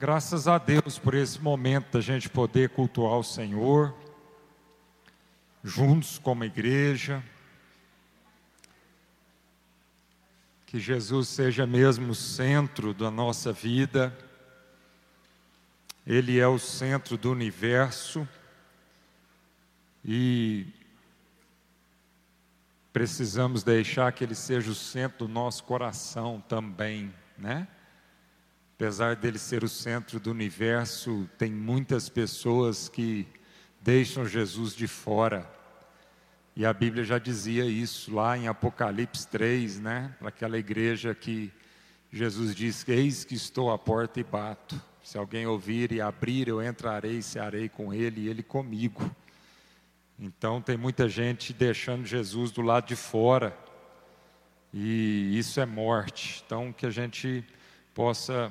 Graças a Deus por esse momento da gente poder cultuar o Senhor, juntos como igreja. Que Jesus seja mesmo o centro da nossa vida, Ele é o centro do universo e precisamos deixar que Ele seja o centro do nosso coração também, né? Apesar dele ser o centro do universo, tem muitas pessoas que deixam Jesus de fora. E a Bíblia já dizia isso lá em Apocalipse 3, né? Para aquela igreja que Jesus diz: Eis que estou à porta e bato. Se alguém ouvir e abrir, eu entrarei e cearei com ele e ele comigo. Então tem muita gente deixando Jesus do lado de fora. E isso é morte. Então que a gente possa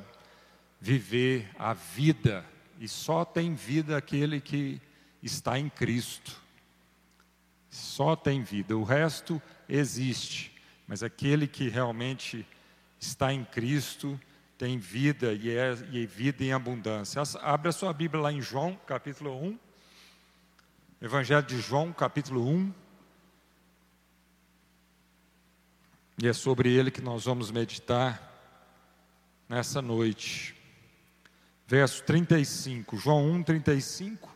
viver a vida, e só tem vida aquele que está em Cristo. Só tem vida, o resto existe, mas aquele que realmente está em Cristo tem vida e é, e vida em abundância. Abre a sua Bíblia lá em João, capítulo 1. Evangelho de João, capítulo 1. E é sobre ele que nós vamos meditar nessa noite verso 35, João 1, 35.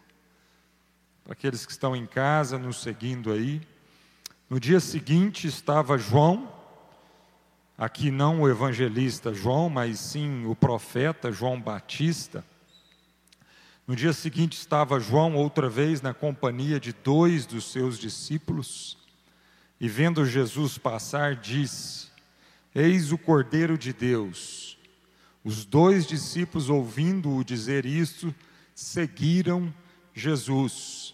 Para aqueles que estão em casa, nos seguindo aí. No dia seguinte estava João, aqui não o evangelista João, mas sim o profeta João Batista. No dia seguinte estava João outra vez na companhia de dois dos seus discípulos, e vendo Jesus passar, disse: Eis o Cordeiro de Deus os dois discípulos, ouvindo-o dizer isto, seguiram Jesus.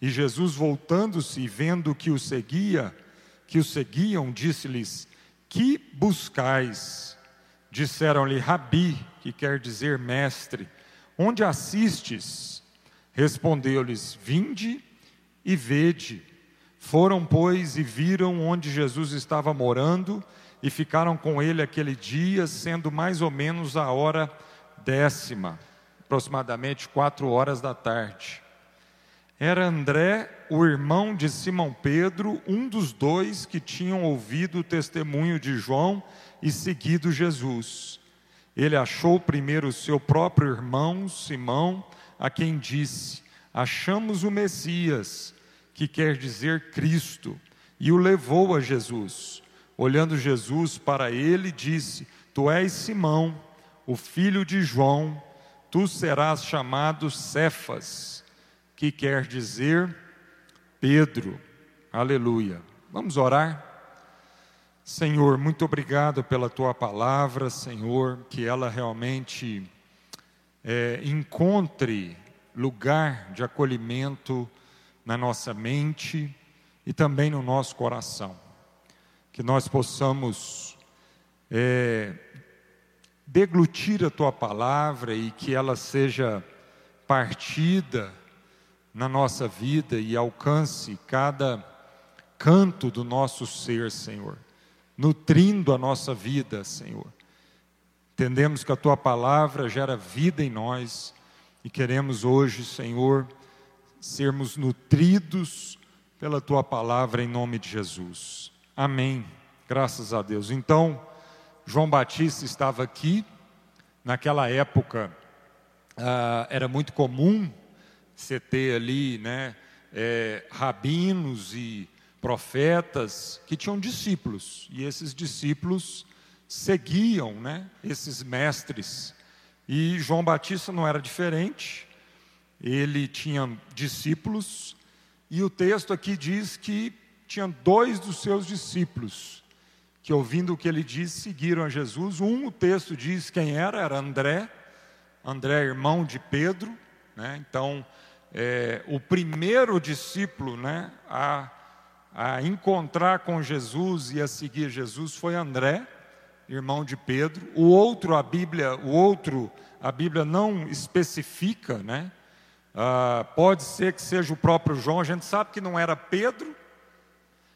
E Jesus, voltando-se e vendo que o seguia, que o seguiam, disse-lhes: Que buscais? Disseram-lhe: Rabi, que quer dizer mestre, onde assistes? Respondeu-lhes: Vinde e vede. Foram, pois, e viram onde Jesus estava morando e ficaram com ele aquele dia, sendo mais ou menos a hora décima, aproximadamente quatro horas da tarde. Era André, o irmão de Simão Pedro, um dos dois que tinham ouvido o testemunho de João e seguido Jesus. Ele achou primeiro o seu próprio irmão, Simão, a quem disse: Achamos o Messias, que quer dizer Cristo, e o levou a Jesus. Olhando Jesus para ele, disse: Tu és Simão, o filho de João, tu serás chamado Cefas, que quer dizer Pedro. Aleluia. Vamos orar? Senhor, muito obrigado pela tua palavra, Senhor, que ela realmente é, encontre lugar de acolhimento na nossa mente e também no nosso coração que nós possamos é, deglutir a tua palavra e que ela seja partida na nossa vida e alcance cada canto do nosso ser, Senhor, nutrindo a nossa vida, Senhor. Entendemos que a tua palavra gera vida em nós e queremos hoje, Senhor, sermos nutridos pela tua palavra em nome de Jesus. Amém. Graças a Deus. Então, João Batista estava aqui. Naquela época, ah, era muito comum você ter ali, né, é, rabinos e profetas que tinham discípulos. E esses discípulos seguiam, né, esses mestres. E João Batista não era diferente. Ele tinha discípulos. E o texto aqui diz que tinha dois dos seus discípulos que, ouvindo o que ele disse, seguiram a Jesus. Um, o texto diz quem era, era André, André, irmão de Pedro. Né? Então, é, o primeiro discípulo né, a, a encontrar com Jesus e a seguir Jesus foi André, irmão de Pedro. O outro, a Bíblia, o outro, a Bíblia não especifica, né? Ah, pode ser que seja o próprio João. A gente sabe que não era Pedro,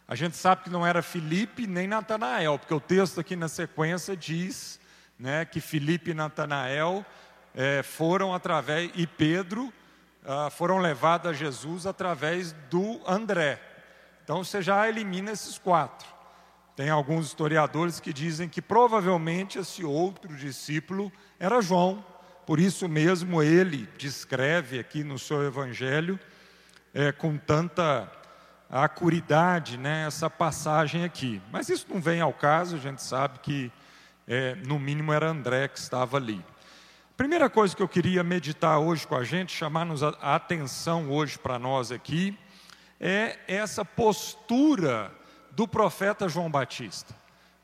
a gente sabe que não era Filipe nem Natanael, porque o texto aqui na sequência diz né, que Filipe e Natanael é, foram através, e Pedro ah, foram levados a Jesus através do André. Então você já elimina esses quatro. Tem alguns historiadores que dizem que provavelmente esse outro discípulo era João, por isso mesmo ele descreve aqui no seu evangelho é, com tanta acuridade né, essa passagem aqui. Mas isso não vem ao caso, a gente sabe que é, no mínimo era André que estava ali. Primeira coisa que eu queria meditar hoje com a gente, chamar-nos a atenção hoje para nós aqui, é essa postura do profeta João Batista.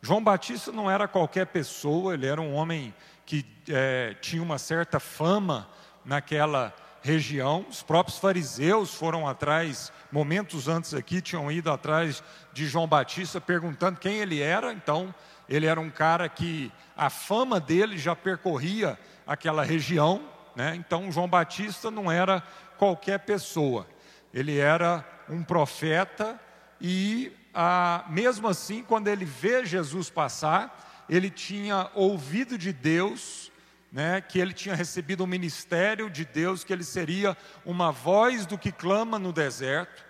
João Batista não era qualquer pessoa, ele era um homem que é, tinha uma certa fama naquela região. Os próprios fariseus foram atrás, momentos antes aqui, tinham ido atrás de João Batista perguntando quem ele era. Então, ele era um cara que a fama dele já percorria aquela região. Né? Então, João Batista não era qualquer pessoa, ele era um profeta e ah, mesmo assim, quando ele vê Jesus passar, ele tinha ouvido de Deus, né, que ele tinha recebido o um ministério de Deus, que ele seria uma voz do que clama no deserto.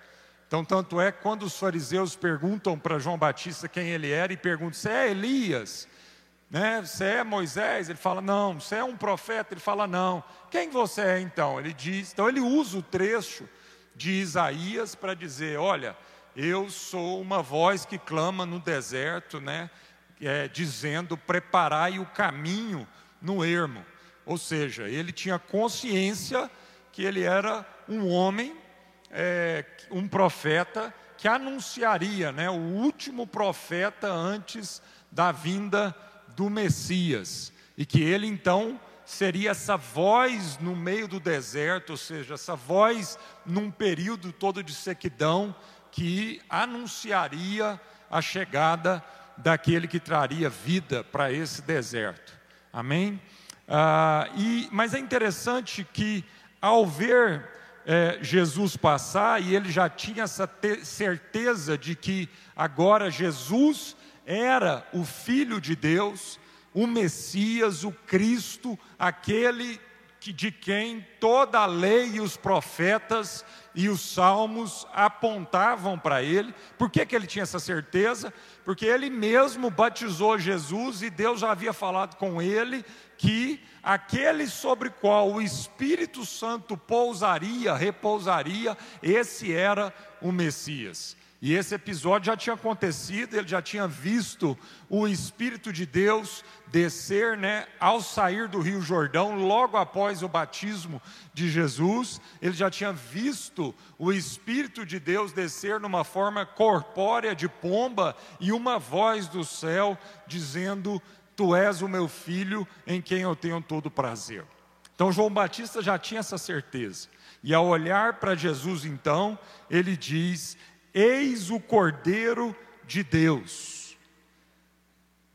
Então, tanto é quando os fariseus perguntam para João Batista quem ele era, e perguntam: Você é Elias? Né? Você é Moisés? Ele fala: Não. Você é um profeta? Ele fala: Não. Quem você é então? Ele diz. Então, ele usa o trecho de Isaías para dizer: Olha eu sou uma voz que clama no deserto, né? É, dizendo: preparai o caminho no ermo. Ou seja, ele tinha consciência que ele era um homem, é, um profeta que anunciaria, né, o último profeta antes da vinda do Messias, e que ele então seria essa voz no meio do deserto, ou seja, essa voz num período todo de sequidão, que anunciaria a chegada daquele que traria vida para esse deserto. Amém? Ah, e, mas é interessante que, ao ver é, Jesus passar, e ele já tinha essa certeza de que agora Jesus era o Filho de Deus, o Messias, o Cristo, aquele que, de quem toda a lei e os profetas e os salmos apontavam para ele. Por que, que ele tinha essa certeza? Porque ele mesmo batizou Jesus e Deus já havia falado com ele que aquele sobre qual o Espírito Santo pousaria, repousaria, esse era o Messias. E esse episódio já tinha acontecido, ele já tinha visto o Espírito de Deus descer, né, ao sair do Rio Jordão, logo após o batismo de Jesus, ele já tinha visto o Espírito de Deus descer numa forma corpórea de pomba e uma voz do céu dizendo: Tu és o meu filho em quem eu tenho todo prazer. Então João Batista já tinha essa certeza. E ao olhar para Jesus, então, ele diz: Eis o Cordeiro de Deus.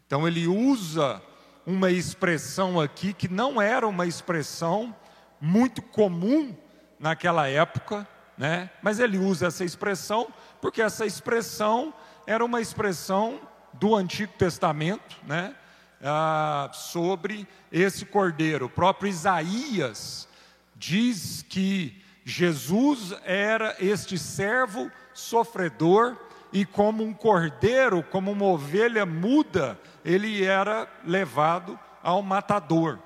Então ele usa uma expressão aqui que não era uma expressão muito comum naquela época, né? Mas ele usa essa expressão porque essa expressão era uma expressão do Antigo Testamento, né? Ah, sobre esse cordeiro. O próprio Isaías diz que Jesus era este servo sofredor e como um cordeiro, como uma ovelha muda, ele era levado ao matador.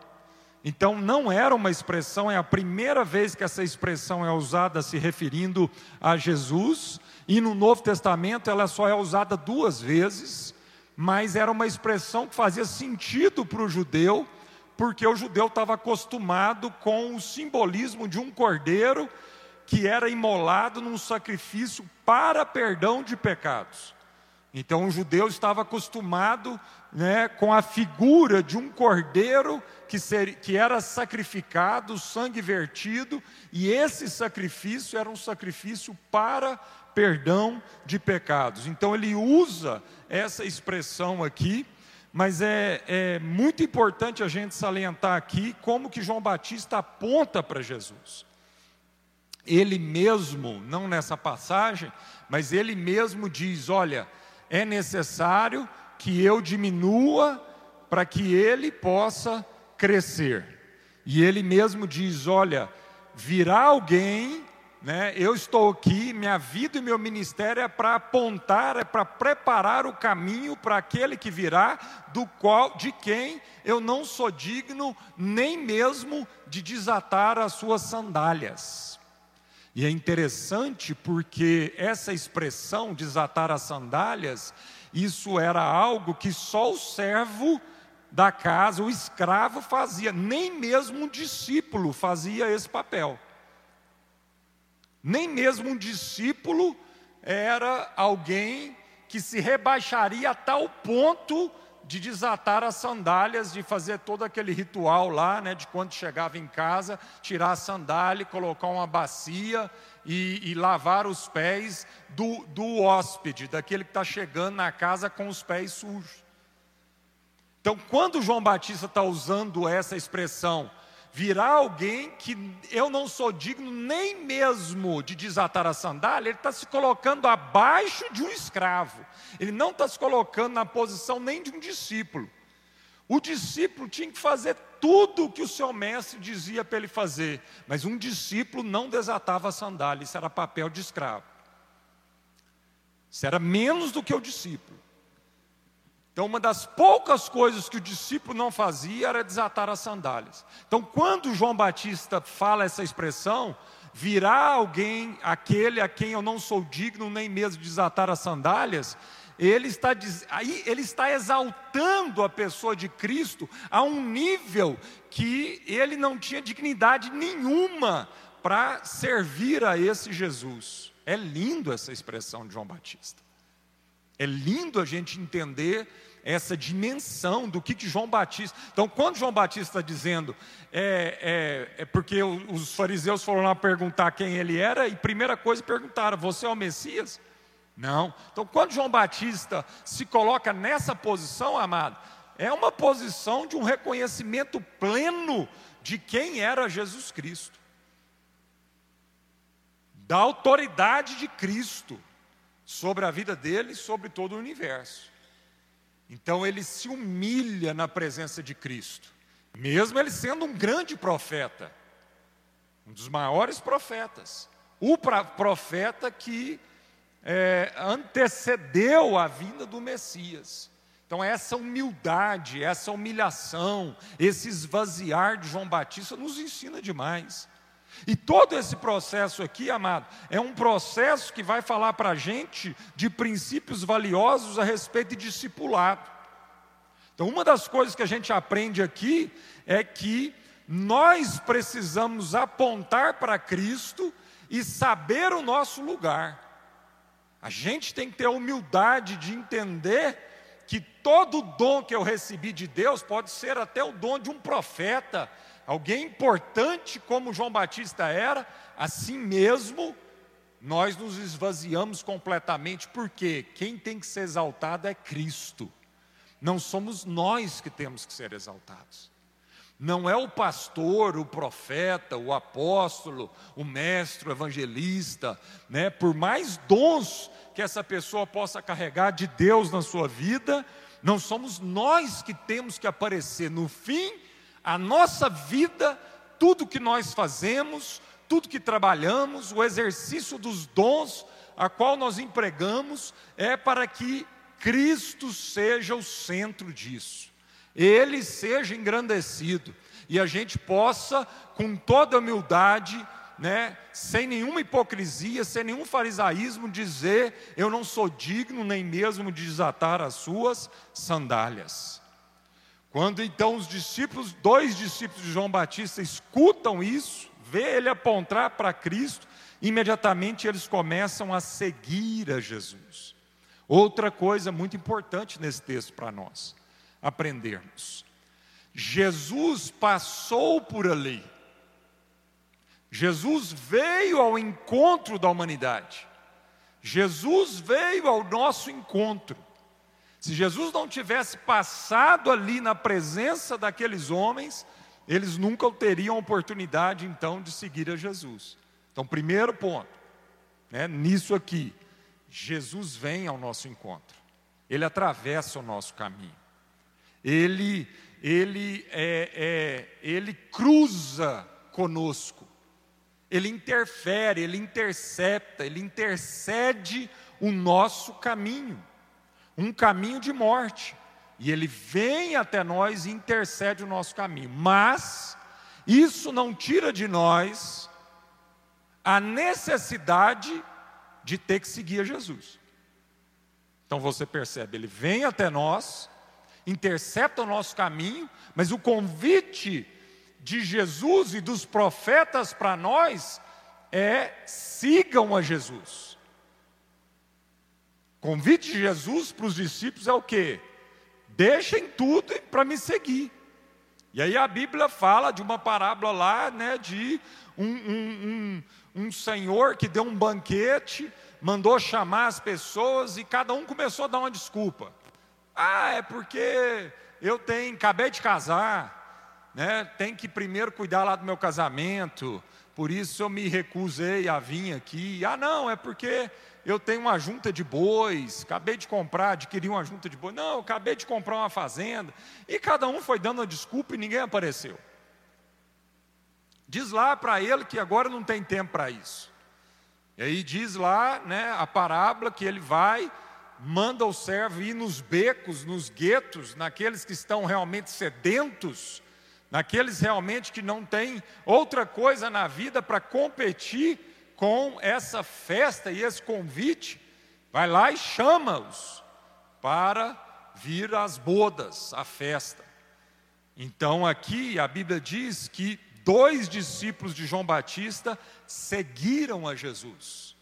Então não era uma expressão, é a primeira vez que essa expressão é usada se referindo a Jesus, e no Novo Testamento ela só é usada duas vezes, mas era uma expressão que fazia sentido para o judeu, porque o judeu estava acostumado com o simbolismo de um cordeiro que era imolado num sacrifício para perdão de pecados. Então o judeu estava acostumado né, com a figura de um cordeiro que, ser, que era sacrificado, sangue vertido, e esse sacrifício era um sacrifício para perdão de pecados. Então ele usa essa expressão aqui, mas é, é muito importante a gente salientar aqui como que João Batista aponta para Jesus ele mesmo, não nessa passagem, mas ele mesmo diz: olha, é necessário que eu diminua para que ele possa crescer. E ele mesmo diz: Olha, virá alguém, né? Eu estou aqui, minha vida e meu ministério é para apontar, é para preparar o caminho para aquele que virá, do qual, de quem eu não sou digno nem mesmo de desatar as suas sandálias. E é interessante porque essa expressão desatar as sandálias, isso era algo que só o servo da casa, o escravo fazia, nem mesmo um discípulo fazia esse papel. Nem mesmo um discípulo era alguém que se rebaixaria a tal ponto de desatar as sandálias, de fazer todo aquele ritual lá, né, de quando chegava em casa, tirar a sandália, colocar uma bacia e, e lavar os pés do, do hóspede, daquele que está chegando na casa com os pés sujos. Então, quando João Batista está usando essa expressão, virá alguém que eu não sou digno nem mesmo de desatar a sandália, ele está se colocando abaixo de um escravo, ele não está se colocando na posição nem de um discípulo. O discípulo tinha que fazer tudo o que o seu mestre dizia para ele fazer, mas um discípulo não desatava a sandália, isso era papel de escravo. Isso era menos do que o discípulo. Então, uma das poucas coisas que o discípulo não fazia era desatar as sandálias. Então, quando João Batista fala essa expressão, virá alguém, aquele a quem eu não sou digno nem mesmo de desatar as sandálias, ele está, aí ele está exaltando a pessoa de Cristo a um nível que ele não tinha dignidade nenhuma para servir a esse Jesus. É lindo essa expressão de João Batista. É lindo a gente entender essa dimensão do que, que João Batista. Então, quando João Batista está dizendo, é, é, é, porque os fariseus foram lá perguntar quem ele era, e primeira coisa perguntaram: Você é o Messias? Não. Então, quando João Batista se coloca nessa posição, amado, é uma posição de um reconhecimento pleno de quem era Jesus Cristo, da autoridade de Cristo sobre a vida dele e sobre todo o universo. Então ele se humilha na presença de Cristo, mesmo ele sendo um grande profeta, um dos maiores profetas, o profeta que é, antecedeu a vinda do Messias. Então, essa humildade, essa humilhação, esse esvaziar de João Batista nos ensina demais. E todo esse processo aqui, amado, é um processo que vai falar para a gente de princípios valiosos a respeito de discipulado. Então, uma das coisas que a gente aprende aqui é que nós precisamos apontar para Cristo e saber o nosso lugar. A gente tem que ter a humildade de entender que todo dom que eu recebi de Deus pode ser até o dom de um profeta, alguém importante como João Batista era, assim mesmo nós nos esvaziamos completamente, porque quem tem que ser exaltado é Cristo, não somos nós que temos que ser exaltados. Não é o pastor, o profeta, o apóstolo, o mestre, o evangelista, né? Por mais dons que essa pessoa possa carregar de Deus na sua vida, não somos nós que temos que aparecer no fim a nossa vida, tudo que nós fazemos, tudo que trabalhamos, o exercício dos dons a qual nós empregamos, é para que Cristo seja o centro disso, Ele seja engrandecido e a gente possa, com toda humildade, né, sem nenhuma hipocrisia, sem nenhum farisaísmo, dizer: Eu não sou digno nem mesmo de desatar as suas sandálias. Quando então os discípulos, dois discípulos de João Batista, escutam isso, vê ele apontar para Cristo, imediatamente eles começam a seguir a Jesus. Outra coisa muito importante nesse texto para nós aprendermos: Jesus passou por ali, Jesus veio ao encontro da humanidade, Jesus veio ao nosso encontro. Se Jesus não tivesse passado ali na presença daqueles homens, eles nunca teriam oportunidade então de seguir a Jesus. Então, primeiro ponto, né, nisso aqui, Jesus vem ao nosso encontro, ele atravessa o nosso caminho, ele, ele, é, é, ele cruza conosco, ele interfere, ele intercepta, ele intercede o nosso caminho, um caminho de morte. E ele vem até nós e intercede o nosso caminho. Mas isso não tira de nós a necessidade de ter que seguir a Jesus. Então você percebe, ele vem até nós, intercepta o nosso caminho, mas o convite de Jesus e dos profetas para nós é sigam a Jesus. Convite de Jesus para os discípulos é o quê? Deixem tudo para me seguir. E aí a Bíblia fala de uma parábola lá, né, de um, um, um, um senhor que deu um banquete, mandou chamar as pessoas e cada um começou a dar uma desculpa. Ah, é porque eu tenho, acabei de casar, né, tem que primeiro cuidar lá do meu casamento, por isso eu me recusei a vir aqui. Ah, não, é porque eu tenho uma junta de bois, acabei de comprar, adquiri uma junta de bois. Não, acabei de comprar uma fazenda. E cada um foi dando uma desculpa e ninguém apareceu. Diz lá para ele que agora não tem tempo para isso. E aí diz lá, né, a parábola que ele vai, manda o servo ir nos becos, nos guetos, naqueles que estão realmente sedentos, naqueles realmente que não têm outra coisa na vida para competir com essa festa e esse convite, vai lá e chama-os para vir às bodas, à festa. Então aqui a Bíblia diz que dois discípulos de João Batista seguiram a Jesus.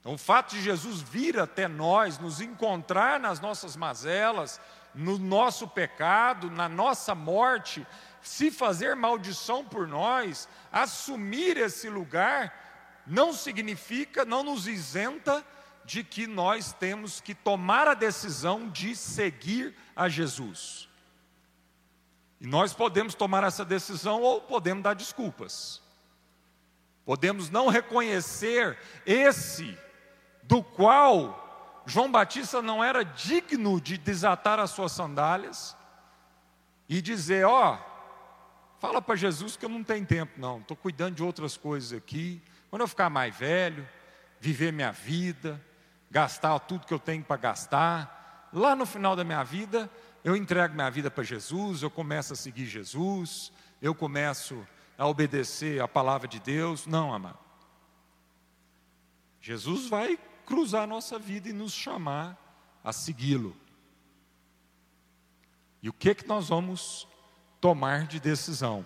Então, o fato de Jesus vir até nós, nos encontrar nas nossas mazelas, no nosso pecado, na nossa morte, se fazer maldição por nós, assumir esse lugar, não significa, não nos isenta de que nós temos que tomar a decisão de seguir a Jesus. E nós podemos tomar essa decisão ou podemos dar desculpas. Podemos não reconhecer esse do qual João Batista não era digno de desatar as suas sandálias e dizer: Ó, oh, fala para Jesus que eu não tenho tempo, não, estou cuidando de outras coisas aqui quando eu ficar mais velho, viver minha vida, gastar tudo que eu tenho para gastar, lá no final da minha vida, eu entrego minha vida para Jesus, eu começo a seguir Jesus, eu começo a obedecer a palavra de Deus. Não, amado. Jesus vai cruzar a nossa vida e nos chamar a segui-lo. E o que que nós vamos tomar de decisão?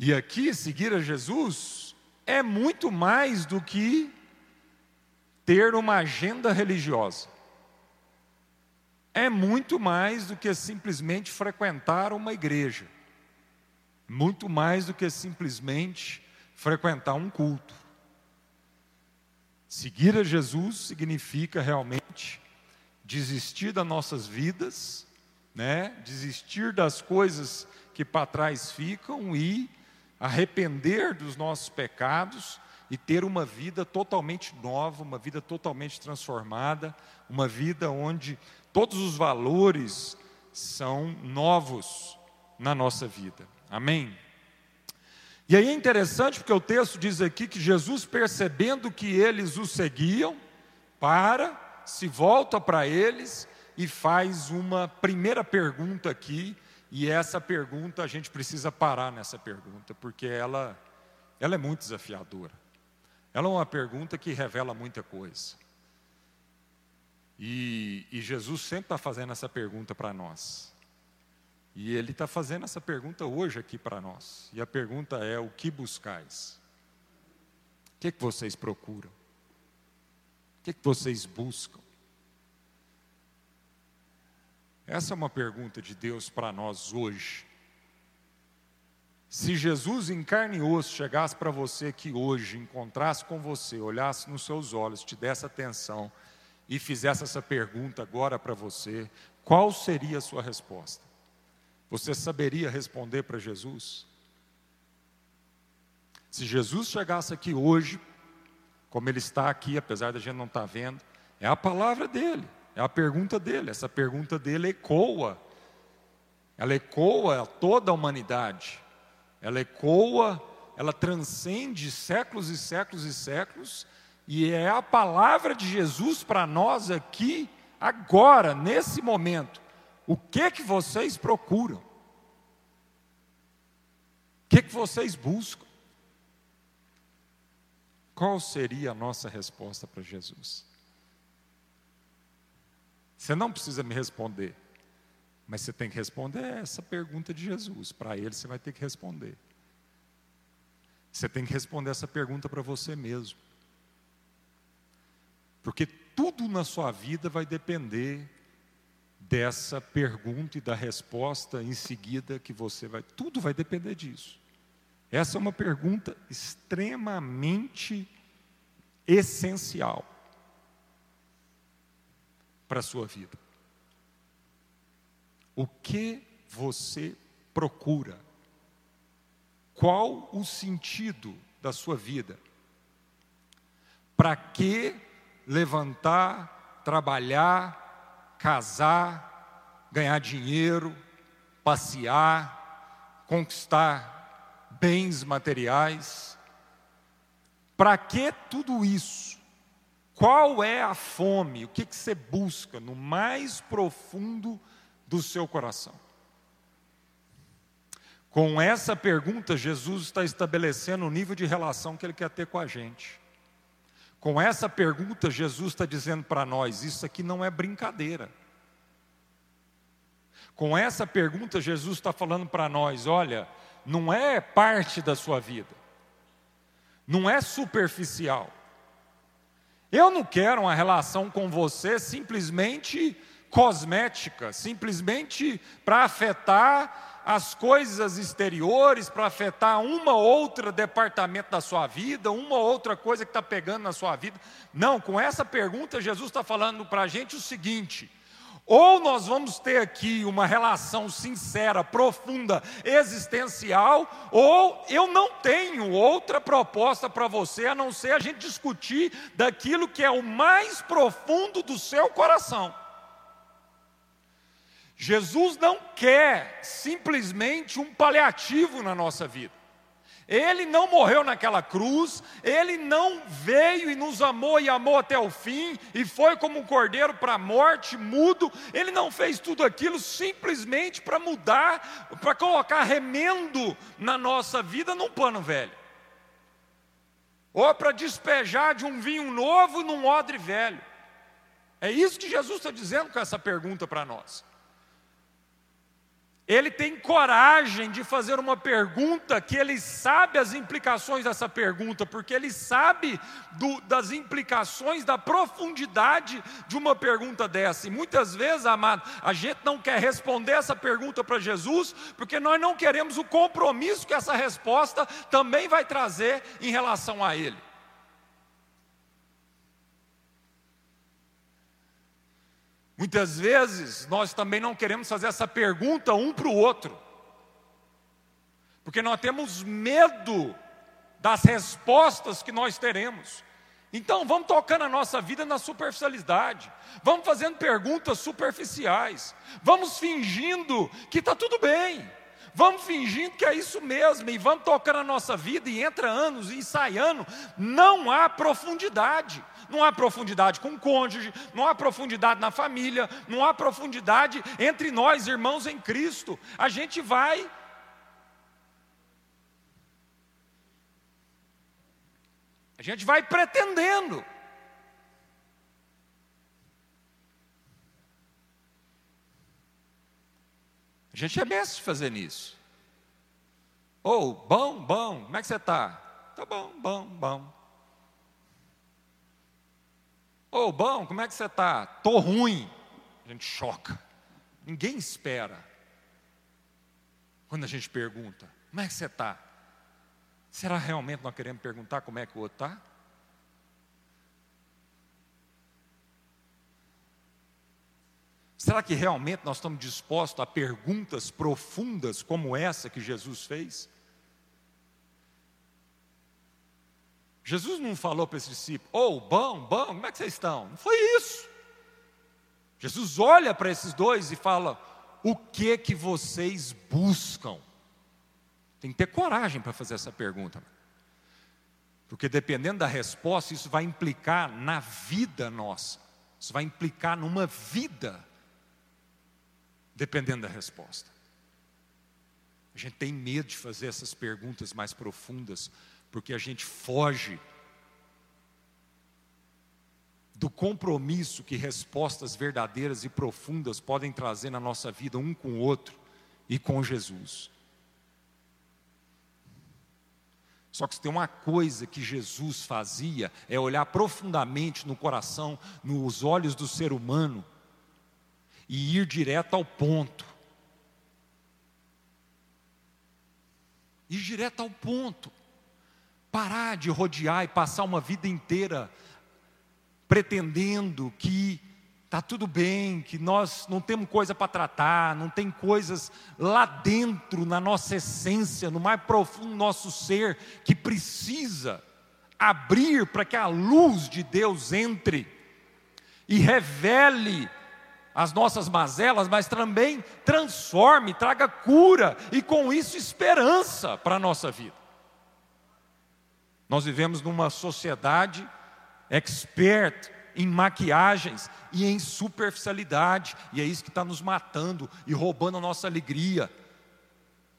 E aqui, seguir a Jesus é muito mais do que ter uma agenda religiosa. É muito mais do que simplesmente frequentar uma igreja. Muito mais do que simplesmente frequentar um culto. Seguir a Jesus significa realmente desistir das nossas vidas, né? Desistir das coisas que para trás ficam e arrepender dos nossos pecados e ter uma vida totalmente nova, uma vida totalmente transformada, uma vida onde todos os valores são novos na nossa vida. Amém? E aí é interessante porque o texto diz aqui que Jesus, percebendo que eles o seguiam, para, se volta para eles e faz uma primeira pergunta aqui, e essa pergunta, a gente precisa parar nessa pergunta, porque ela, ela é muito desafiadora. Ela é uma pergunta que revela muita coisa. E, e Jesus sempre está fazendo essa pergunta para nós. E Ele está fazendo essa pergunta hoje aqui para nós. E a pergunta é: o que buscais? O que, é que vocês procuram? O que, é que vocês buscam? Essa é uma pergunta de Deus para nós hoje. Se Jesus em carne e osso chegasse para você aqui hoje, encontrasse com você, olhasse nos seus olhos, te desse atenção e fizesse essa pergunta agora para você, qual seria a sua resposta? Você saberia responder para Jesus? Se Jesus chegasse aqui hoje, como ele está aqui, apesar da gente não estar tá vendo, é a palavra dele. É a pergunta dele. Essa pergunta dele ecoa ela ecoa toda a humanidade, ela ecoa, ela transcende séculos e séculos e séculos, e é a palavra de Jesus para nós aqui, agora, nesse momento. O que que vocês procuram? O que que vocês buscam? Qual seria a nossa resposta para Jesus? Você não precisa me responder, mas você tem que responder essa pergunta de Jesus. Para ele você vai ter que responder. Você tem que responder essa pergunta para você mesmo. Porque tudo na sua vida vai depender dessa pergunta e da resposta em seguida que você vai. Tudo vai depender disso. Essa é uma pergunta extremamente essencial para a sua vida. O que você procura? Qual o sentido da sua vida? Para que levantar, trabalhar, casar, ganhar dinheiro, passear, conquistar bens materiais. Para que tudo isso? Qual é a fome? O que, que você busca no mais profundo do seu coração? Com essa pergunta, Jesus está estabelecendo o nível de relação que Ele quer ter com a gente. Com essa pergunta, Jesus está dizendo para nós: isso aqui não é brincadeira. Com essa pergunta, Jesus está falando para nós: olha, não é parte da sua vida, não é superficial. Eu não quero uma relação com você simplesmente cosmética, simplesmente para afetar as coisas exteriores, para afetar uma outra departamento da sua vida, uma outra coisa que está pegando na sua vida. Não, com essa pergunta, Jesus está falando para a gente o seguinte: ou nós vamos ter aqui uma relação sincera, profunda, existencial, ou eu não tenho outra proposta para você a não ser a gente discutir daquilo que é o mais profundo do seu coração. Jesus não quer simplesmente um paliativo na nossa vida. Ele não morreu naquela cruz, ele não veio e nos amou e amou até o fim, e foi como um cordeiro para a morte, mudo. Ele não fez tudo aquilo simplesmente para mudar, para colocar remendo na nossa vida num pano velho, ou para despejar de um vinho novo num odre velho. É isso que Jesus está dizendo com essa pergunta para nós ele tem coragem de fazer uma pergunta que ele sabe as implicações dessa pergunta, porque ele sabe do, das implicações, da profundidade de uma pergunta dessa. E muitas vezes, amado, a gente não quer responder essa pergunta para Jesus, porque nós não queremos o compromisso que essa resposta também vai trazer em relação a Ele. Muitas vezes nós também não queremos fazer essa pergunta um para o outro, porque nós temos medo das respostas que nós teremos. Então vamos tocando a nossa vida na superficialidade, vamos fazendo perguntas superficiais, vamos fingindo que está tudo bem, vamos fingindo que é isso mesmo, e vamos tocando a nossa vida, e entra anos ensaiando, não há profundidade não há profundidade com o cônjuge, não há profundidade na família, não há profundidade entre nós, irmãos em Cristo. A gente vai. A gente vai pretendendo. Gente é mestre fazer isso. Ou, oh, bom, bom, como é que você está? Tá bom, bom, bom. Ô, oh, bom, como é que você está? Tô ruim. A gente choca. Ninguém espera. Quando a gente pergunta, como é que você está? Será realmente nós queremos perguntar como é que o outro está? Será que realmente nós estamos dispostos a perguntas profundas como essa que Jesus fez? Jesus não falou para esses discípulos, oh, bom, bom, como é que vocês estão? Não foi isso. Jesus olha para esses dois e fala: o que que vocês buscam? Tem que ter coragem para fazer essa pergunta. Porque dependendo da resposta, isso vai implicar na vida nossa. Isso vai implicar numa vida, dependendo da resposta. A gente tem medo de fazer essas perguntas mais profundas, porque a gente foge do compromisso que respostas verdadeiras e profundas podem trazer na nossa vida, um com o outro e com Jesus. Só que se tem uma coisa que Jesus fazia, é olhar profundamente no coração, nos olhos do ser humano, e ir direto ao ponto. Ir direto ao ponto. Parar de rodear e passar uma vida inteira pretendendo que está tudo bem, que nós não temos coisa para tratar, não tem coisas lá dentro, na nossa essência, no mais profundo do nosso ser, que precisa abrir para que a luz de Deus entre e revele as nossas mazelas, mas também transforme, traga cura e com isso esperança para a nossa vida. Nós vivemos numa sociedade expert em maquiagens e em superficialidade, e é isso que está nos matando e roubando a nossa alegria,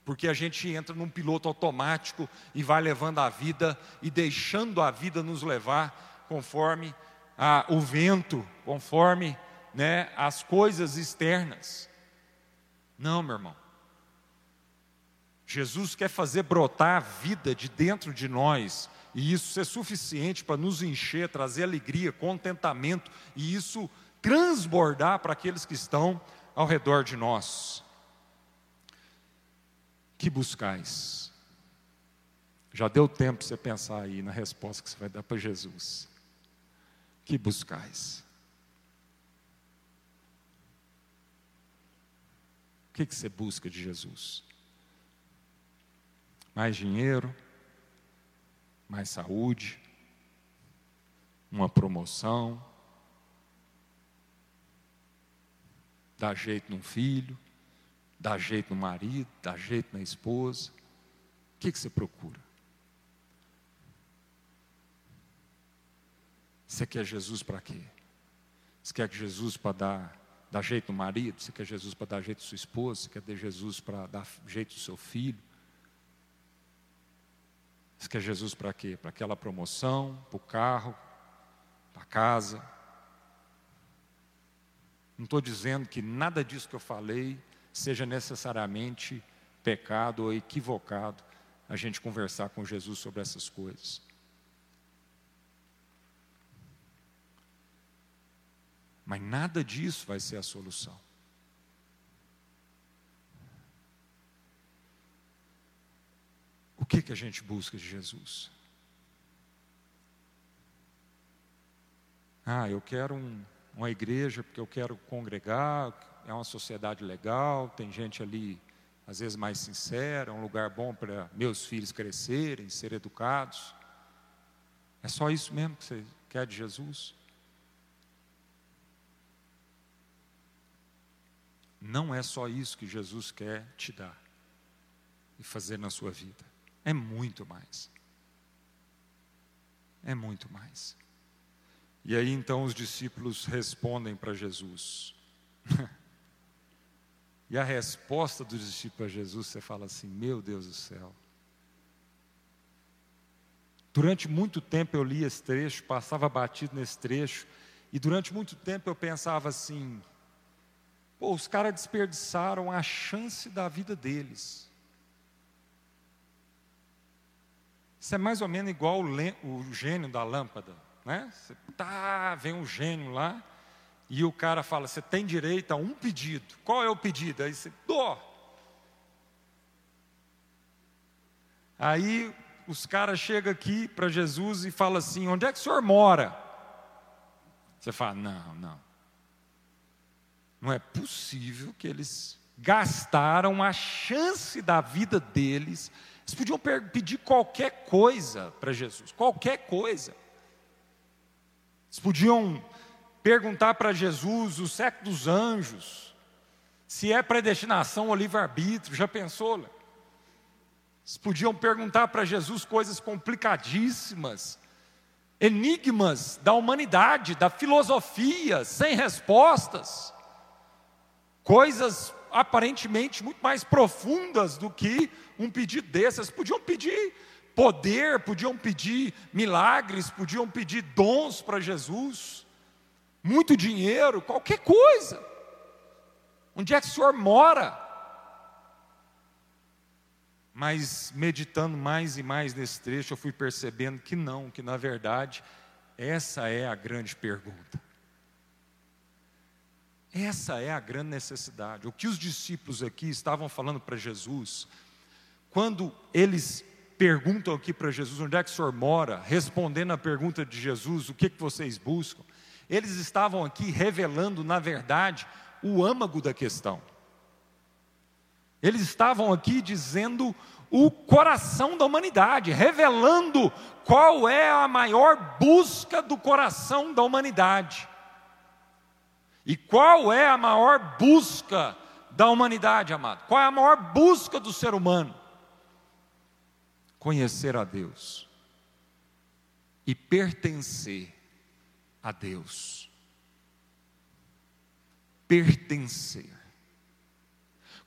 porque a gente entra num piloto automático e vai levando a vida e deixando a vida nos levar conforme a, o vento, conforme né, as coisas externas. Não, meu irmão. Jesus quer fazer brotar a vida de dentro de nós e isso ser suficiente para nos encher, trazer alegria, contentamento, e isso transbordar para aqueles que estão ao redor de nós. Que buscais? Já deu tempo você pensar aí na resposta que você vai dar para Jesus. Que buscais? Que, que você busca de Jesus? Mais dinheiro? mais saúde, uma promoção, dá jeito num filho, dá jeito no marido, dá jeito na esposa. O que, que você procura? Você quer Jesus para quê? Você quer Jesus para dar, dar jeito no marido? Você quer Jesus para dar jeito na sua esposa? Você quer Jesus para dar jeito no seu filho? Você quer Jesus para quê? Para aquela promoção, para o carro, para a casa. Não estou dizendo que nada disso que eu falei seja necessariamente pecado ou equivocado a gente conversar com Jesus sobre essas coisas. Mas nada disso vai ser a solução. O que, que a gente busca de Jesus? Ah, eu quero um, uma igreja porque eu quero congregar, é uma sociedade legal, tem gente ali, às vezes mais sincera, é um lugar bom para meus filhos crescerem, ser educados. É só isso mesmo que você quer de Jesus? Não é só isso que Jesus quer te dar e fazer na sua vida. É muito mais. É muito mais. E aí então os discípulos respondem para Jesus. e a resposta dos discípulos a Jesus, você fala assim: Meu Deus do céu. Durante muito tempo eu li esse trecho, passava batido nesse trecho, e durante muito tempo eu pensava assim: pô, os caras desperdiçaram a chance da vida deles. Isso é mais ou menos igual o, o gênio da lâmpada. Né? Você, tá, vem um gênio lá e o cara fala: você tem direito a um pedido. Qual é o pedido? Aí você, dó. Aí os caras chegam aqui para Jesus e falam assim: onde é que o senhor mora? Você fala: não, não. Não é possível que eles gastaram a chance da vida deles eles podiam pedir qualquer coisa para Jesus, qualquer coisa. Eles podiam perguntar para Jesus o século dos anjos. Se é predestinação ou livre-arbítrio, já pensou? Eles podiam perguntar para Jesus coisas complicadíssimas, enigmas da humanidade, da filosofia, sem respostas, coisas aparentemente muito mais profundas do que um pedido desses. Podiam pedir poder, podiam pedir milagres, podiam pedir dons para Jesus, muito dinheiro, qualquer coisa. Onde é que o senhor mora? Mas meditando mais e mais nesse trecho, eu fui percebendo que não, que na verdade, essa é a grande pergunta. Essa é a grande necessidade. O que os discípulos aqui estavam falando para Jesus, quando eles perguntam aqui para Jesus onde é que o senhor mora, respondendo a pergunta de Jesus, o que, que vocês buscam, eles estavam aqui revelando, na verdade, o âmago da questão. Eles estavam aqui dizendo o coração da humanidade, revelando qual é a maior busca do coração da humanidade. E qual é a maior busca da humanidade, amado? Qual é a maior busca do ser humano? Conhecer a Deus e pertencer a Deus. Pertencer.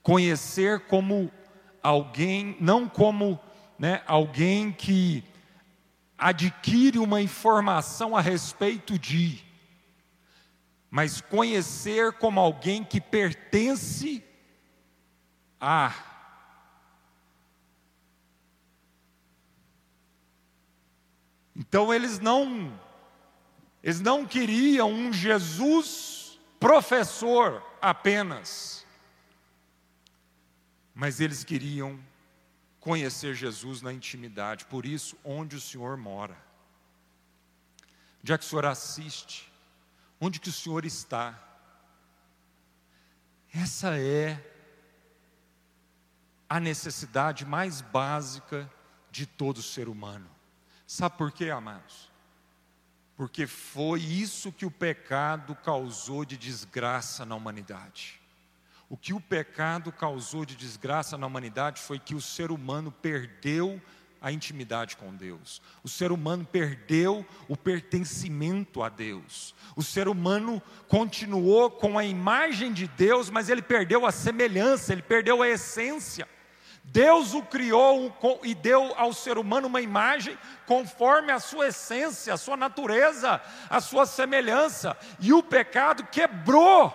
Conhecer como alguém, não como né, alguém que adquire uma informação a respeito de, mas conhecer como alguém que pertence a. Então eles não eles não queriam um Jesus professor apenas, mas eles queriam conhecer Jesus na intimidade. Por isso, onde o Senhor mora? Onde é que o Senhor assiste? Onde que o Senhor está? Essa é a necessidade mais básica de todo ser humano. Sabe por quê, amados? Porque foi isso que o pecado causou de desgraça na humanidade. O que o pecado causou de desgraça na humanidade foi que o ser humano perdeu intimidade com Deus. O ser humano perdeu o pertencimento a Deus. O ser humano continuou com a imagem de Deus, mas ele perdeu a semelhança, ele perdeu a essência. Deus o criou e deu ao ser humano uma imagem conforme a sua essência, a sua natureza, a sua semelhança, e o pecado quebrou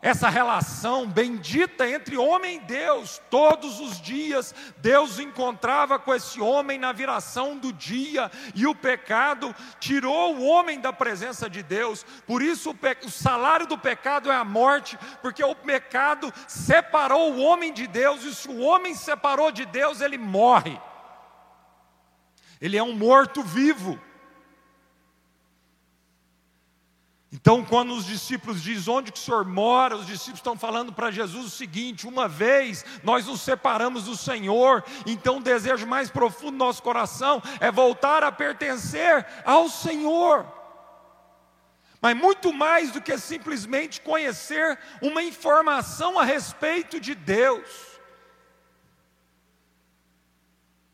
essa relação bendita entre homem e Deus. Todos os dias, Deus encontrava com esse homem na viração do dia, e o pecado tirou o homem da presença de Deus. Por isso, o, o salário do pecado é a morte, porque o pecado separou o homem de Deus, e se o homem separou de Deus, ele morre. Ele é um morto vivo. Então, quando os discípulos dizem onde que o Senhor mora, os discípulos estão falando para Jesus o seguinte: uma vez nós nos separamos do Senhor, então o desejo mais profundo do nosso coração é voltar a pertencer ao Senhor. Mas muito mais do que simplesmente conhecer uma informação a respeito de Deus.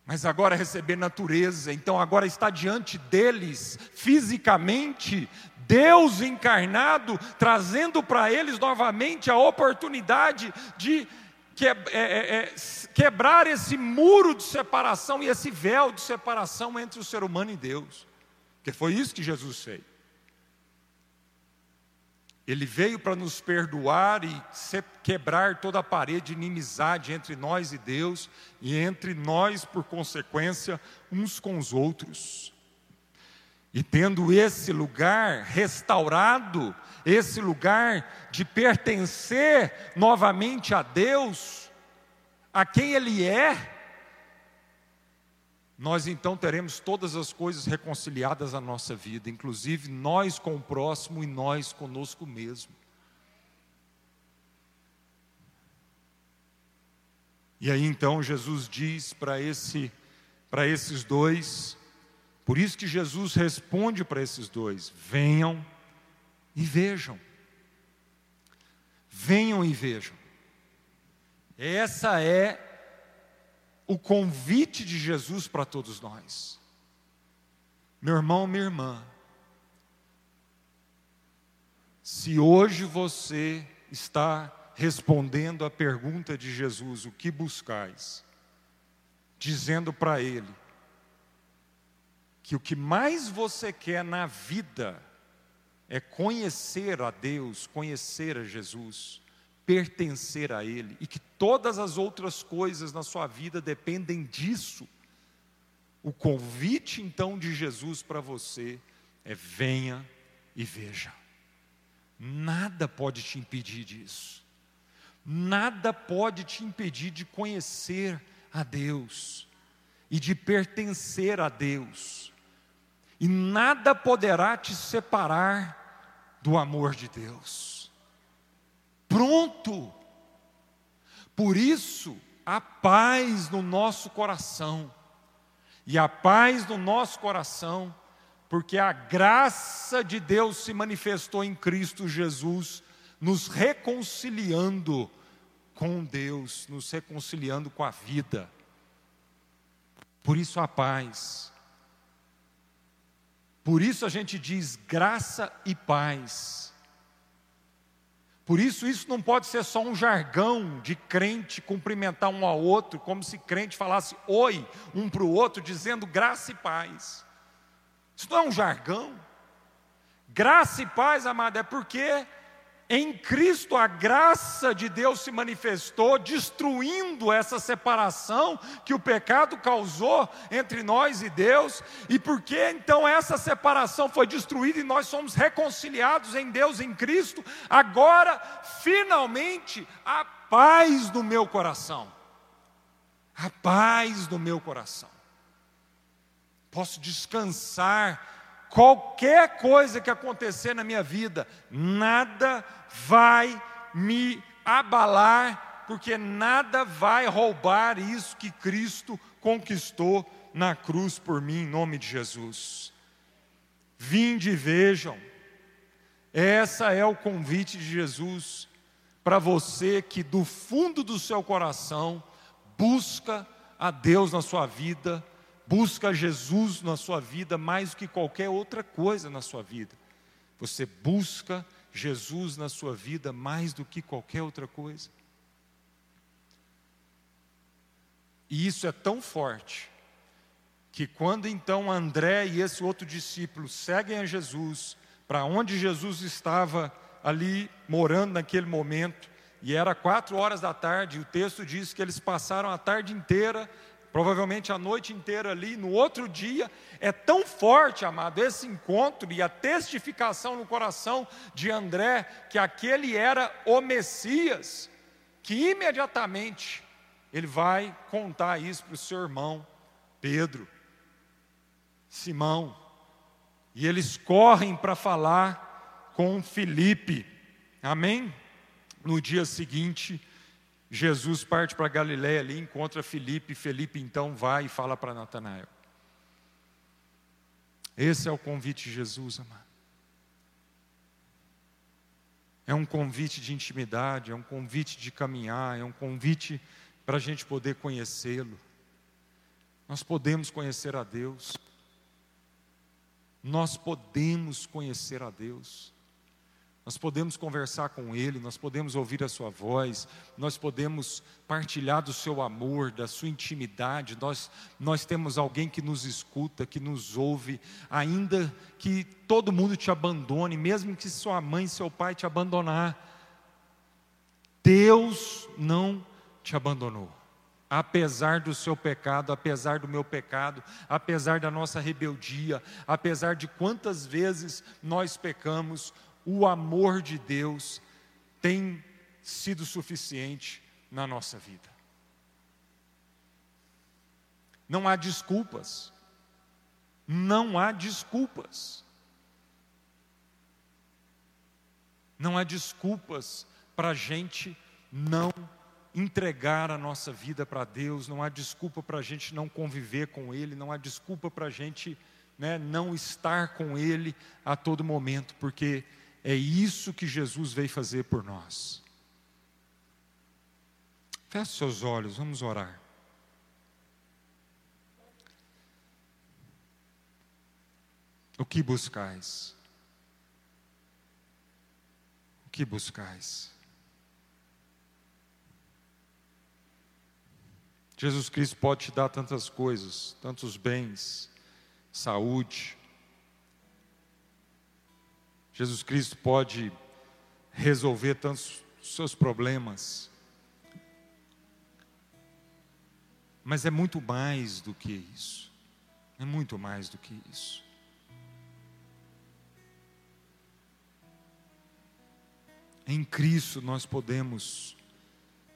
Mas agora receber natureza, então agora está diante deles, fisicamente, Deus encarnado, trazendo para eles novamente a oportunidade de que, é, é, é, quebrar esse muro de separação e esse véu de separação entre o ser humano e Deus. Porque foi isso que Jesus fez. Ele veio para nos perdoar e quebrar toda a parede de inimizade entre nós e Deus, e entre nós, por consequência, uns com os outros. E tendo esse lugar restaurado, esse lugar de pertencer novamente a Deus, a quem Ele é, nós então teremos todas as coisas reconciliadas na nossa vida, inclusive nós com o próximo e nós conosco mesmo. E aí então Jesus diz para esse para esses dois por isso que Jesus responde para esses dois: venham e vejam. Venham e vejam. Essa é o convite de Jesus para todos nós. Meu irmão, minha irmã, se hoje você está respondendo à pergunta de Jesus, o que buscais? Dizendo para ele que o que mais você quer na vida é conhecer a Deus, conhecer a Jesus, pertencer a Ele, e que todas as outras coisas na sua vida dependem disso. O convite então de Jesus para você é: venha e veja. Nada pode te impedir disso. Nada pode te impedir de conhecer a Deus e de pertencer a Deus. E nada poderá te separar do amor de Deus. Pronto. Por isso, a paz no nosso coração. E a paz no nosso coração porque a graça de Deus se manifestou em Cristo Jesus, nos reconciliando com Deus, nos reconciliando com a vida. Por isso a paz. Por isso a gente diz graça e paz. Por isso, isso não pode ser só um jargão de crente cumprimentar um ao outro, como se crente falasse oi um para o outro, dizendo graça e paz. Isso não é um jargão. Graça e paz, amado, é porque em Cristo a graça de Deus se manifestou, destruindo essa separação que o pecado causou entre nós e Deus, e porque então essa separação foi destruída e nós somos reconciliados em Deus, em Cristo, agora, finalmente, a paz do meu coração. A paz do meu coração posso descansar. Qualquer coisa que acontecer na minha vida, nada vai me abalar, porque nada vai roubar isso que Cristo conquistou na cruz por mim, em nome de Jesus. Vinde e vejam, essa é o convite de Jesus para você que do fundo do seu coração busca a Deus na sua vida busca Jesus na sua vida mais do que qualquer outra coisa na sua vida. Você busca Jesus na sua vida mais do que qualquer outra coisa. E isso é tão forte que quando então André e esse outro discípulo seguem a Jesus para onde Jesus estava ali morando naquele momento, e era quatro horas da tarde, e o texto diz que eles passaram a tarde inteira provavelmente a noite inteira ali, no outro dia, é tão forte, amado, esse encontro e a testificação no coração de André que aquele era o Messias, que imediatamente ele vai contar isso para o seu irmão Pedro, Simão, e eles correm para falar com Felipe, amém? No dia seguinte, Jesus parte para Galiléia ali, encontra Felipe, Felipe então vai e fala para Natanael. Esse é o convite de Jesus, amado. É um convite de intimidade, é um convite de caminhar, é um convite para a gente poder conhecê-lo. Nós podemos conhecer a Deus. Nós podemos conhecer a Deus. Nós podemos conversar com Ele, nós podemos ouvir a Sua voz, nós podemos partilhar do Seu amor, da Sua intimidade. Nós, nós temos alguém que nos escuta, que nos ouve, ainda que todo mundo te abandone, mesmo que sua mãe seu pai te abandonar. Deus não te abandonou. Apesar do seu pecado, apesar do meu pecado, apesar da nossa rebeldia, apesar de quantas vezes nós pecamos, o amor de Deus tem sido suficiente na nossa vida. Não há desculpas. Não há desculpas. Não há desculpas para a gente não entregar a nossa vida para Deus, não há desculpa para a gente não conviver com Ele, não há desculpa para a gente né, não estar com Ele a todo momento, porque é isso que Jesus veio fazer por nós. Feche seus olhos, vamos orar. O que buscais? O que buscais? Jesus Cristo pode te dar tantas coisas, tantos bens, saúde. Jesus Cristo pode resolver tantos seus problemas. Mas é muito mais do que isso. É muito mais do que isso. Em Cristo nós podemos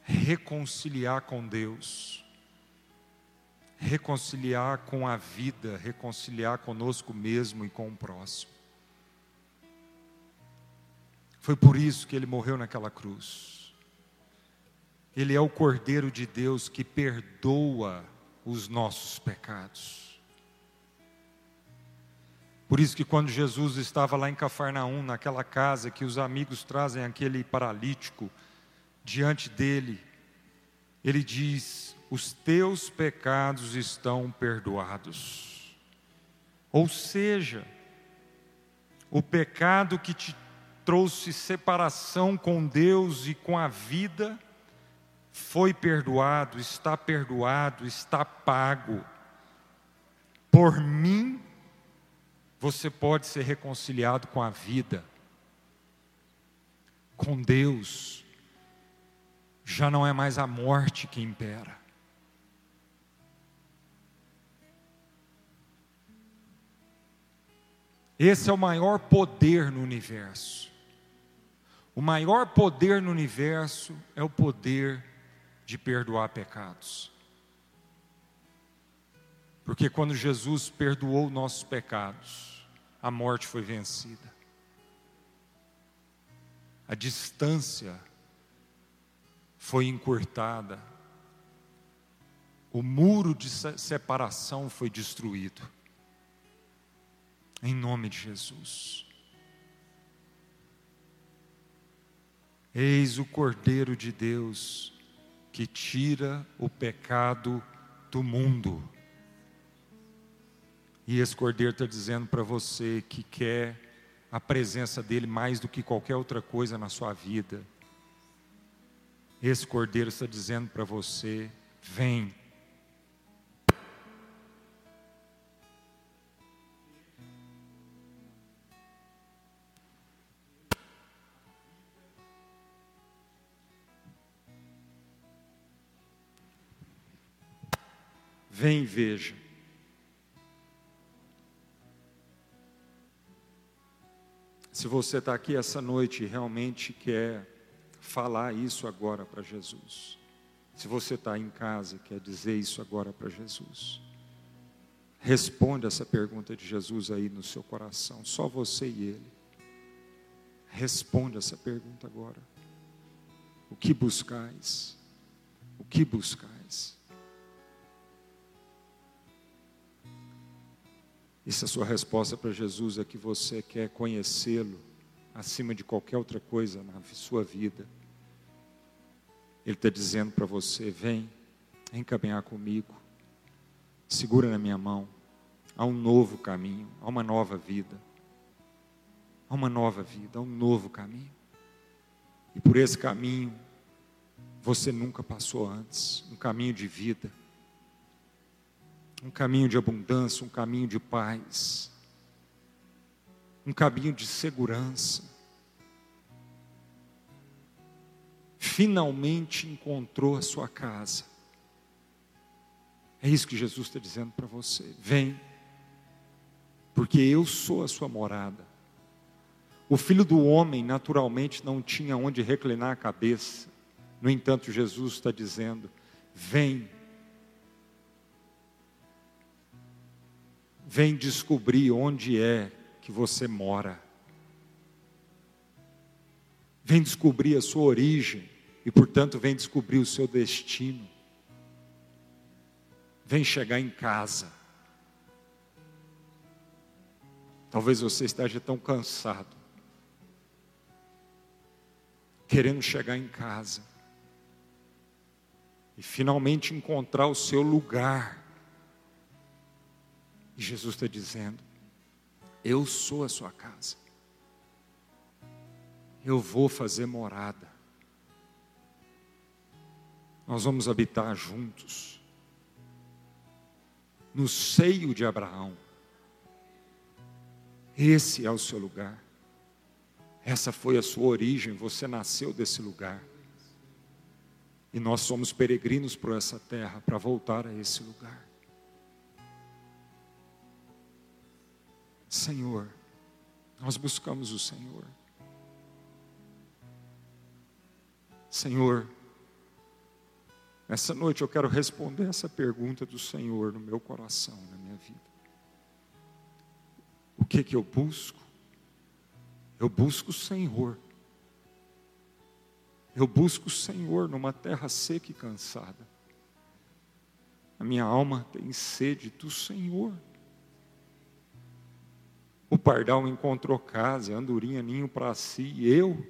reconciliar com Deus, reconciliar com a vida, reconciliar conosco mesmo e com o próximo. Foi por isso que ele morreu naquela cruz. Ele é o Cordeiro de Deus que perdoa os nossos pecados. Por isso que quando Jesus estava lá em Cafarnaum, naquela casa que os amigos trazem aquele paralítico diante dele, ele diz: "Os teus pecados estão perdoados". Ou seja, o pecado que te trouxe separação com Deus e com a vida foi perdoado, está perdoado, está pago. Por mim você pode ser reconciliado com a vida, com Deus. Já não é mais a morte que impera. Esse é o maior poder no universo. O maior poder no universo é o poder de perdoar pecados. Porque quando Jesus perdoou nossos pecados, a morte foi vencida. A distância foi encurtada. O muro de separação foi destruído. Em nome de Jesus. Eis o Cordeiro de Deus que tira o pecado do mundo. E esse cordeiro está dizendo para você que quer a presença dele mais do que qualquer outra coisa na sua vida. Esse cordeiro está dizendo para você: vem. Vem, veja. Se você está aqui essa noite e realmente quer falar isso agora para Jesus, se você está em casa e quer dizer isso agora para Jesus, responda essa pergunta de Jesus aí no seu coração, só você e Ele. Responda essa pergunta agora. O que buscais? O que buscais? E se a sua resposta para Jesus é que você quer conhecê-lo acima de qualquer outra coisa na sua vida, Ele está dizendo para você: vem, vem caminhar comigo, segura na minha mão, há um novo caminho, há uma nova vida, há uma nova vida, há um novo caminho. E por esse caminho, você nunca passou antes. Um caminho de vida um caminho de abundância, um caminho de paz, um caminho de segurança. Finalmente encontrou a sua casa. É isso que Jesus está dizendo para você. Vem, porque eu sou a sua morada. O filho do homem, naturalmente, não tinha onde reclinar a cabeça. No entanto, Jesus está dizendo: Vem, vem descobrir onde é que você mora. Vem descobrir a sua origem e, portanto, vem descobrir o seu destino. Vem chegar em casa. Talvez você esteja tão cansado, querendo chegar em casa. e finalmente encontrar o seu lugar. E Jesus está dizendo: Eu sou a sua casa, eu vou fazer morada, nós vamos habitar juntos, no seio de Abraão. Esse é o seu lugar. Essa foi a sua origem, você nasceu desse lugar. E nós somos peregrinos por essa terra para voltar a esse lugar. Senhor, nós buscamos o Senhor. Senhor, nessa noite eu quero responder essa pergunta do Senhor no meu coração, na minha vida. O que que eu busco? Eu busco o Senhor. Eu busco o Senhor numa terra seca e cansada. A minha alma tem sede do Senhor. O pardal encontrou casa, andorinha ninho para si, eu,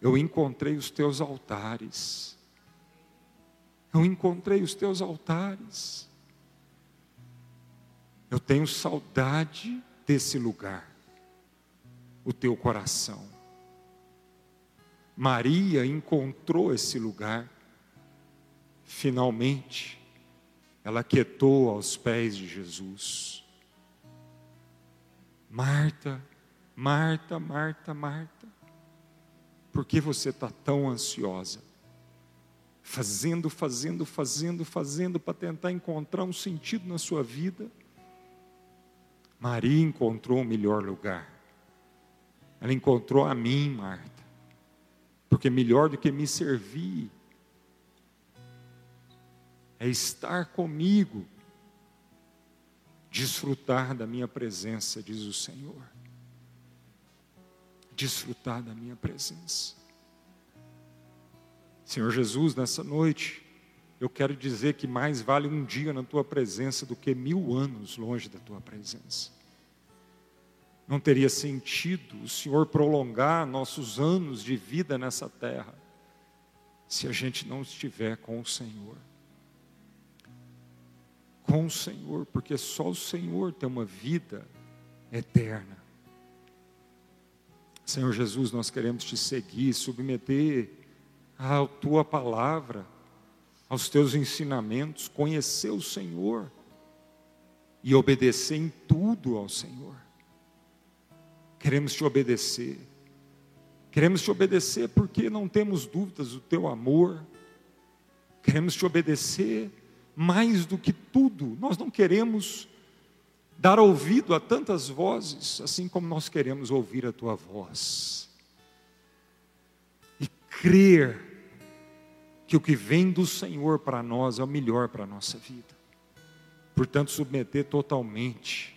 eu encontrei os teus altares. Eu encontrei os teus altares. Eu tenho saudade desse lugar, o teu coração. Maria encontrou esse lugar. Finalmente, ela quietou aos pés de Jesus. Marta, Marta, Marta, Marta, por que você está tão ansiosa? Fazendo, fazendo, fazendo, fazendo para tentar encontrar um sentido na sua vida. Maria encontrou o melhor lugar. Ela encontrou a mim, Marta. Porque melhor do que me servir é estar comigo, desfrutar da minha presença, diz o Senhor. Desfrutar da minha presença. Senhor Jesus, nessa noite, eu quero dizer que mais vale um dia na tua presença do que mil anos longe da tua presença. Não teria sentido o Senhor prolongar nossos anos de vida nessa terra se a gente não estiver com o Senhor. Com o Senhor, porque só o Senhor tem uma vida eterna. Senhor Jesus, nós queremos te seguir, submeter à tua palavra, aos teus ensinamentos, conhecer o Senhor e obedecer em tudo ao Senhor. Queremos te obedecer. Queremos te obedecer porque não temos dúvidas do teu amor. Queremos te obedecer mais do que tudo. Nós não queremos dar ouvido a tantas vozes, assim como nós queremos ouvir a tua voz. E crer que o que vem do Senhor para nós é o melhor para a nossa vida. Portanto, submeter totalmente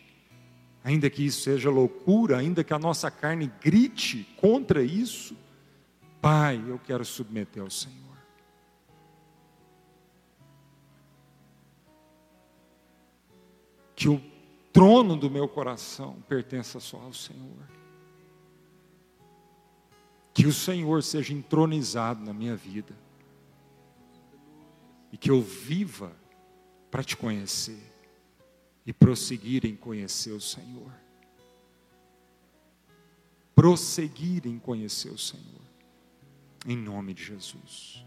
ainda que isso seja loucura, ainda que a nossa carne grite contra isso, Pai, eu quero submeter ao Senhor. Que o trono do meu coração pertença só ao Senhor. Que o Senhor seja entronizado na minha vida. E que eu viva para te conhecer e prosseguir em conhecer o Senhor. Prosseguir em conhecer o Senhor. Em nome de Jesus.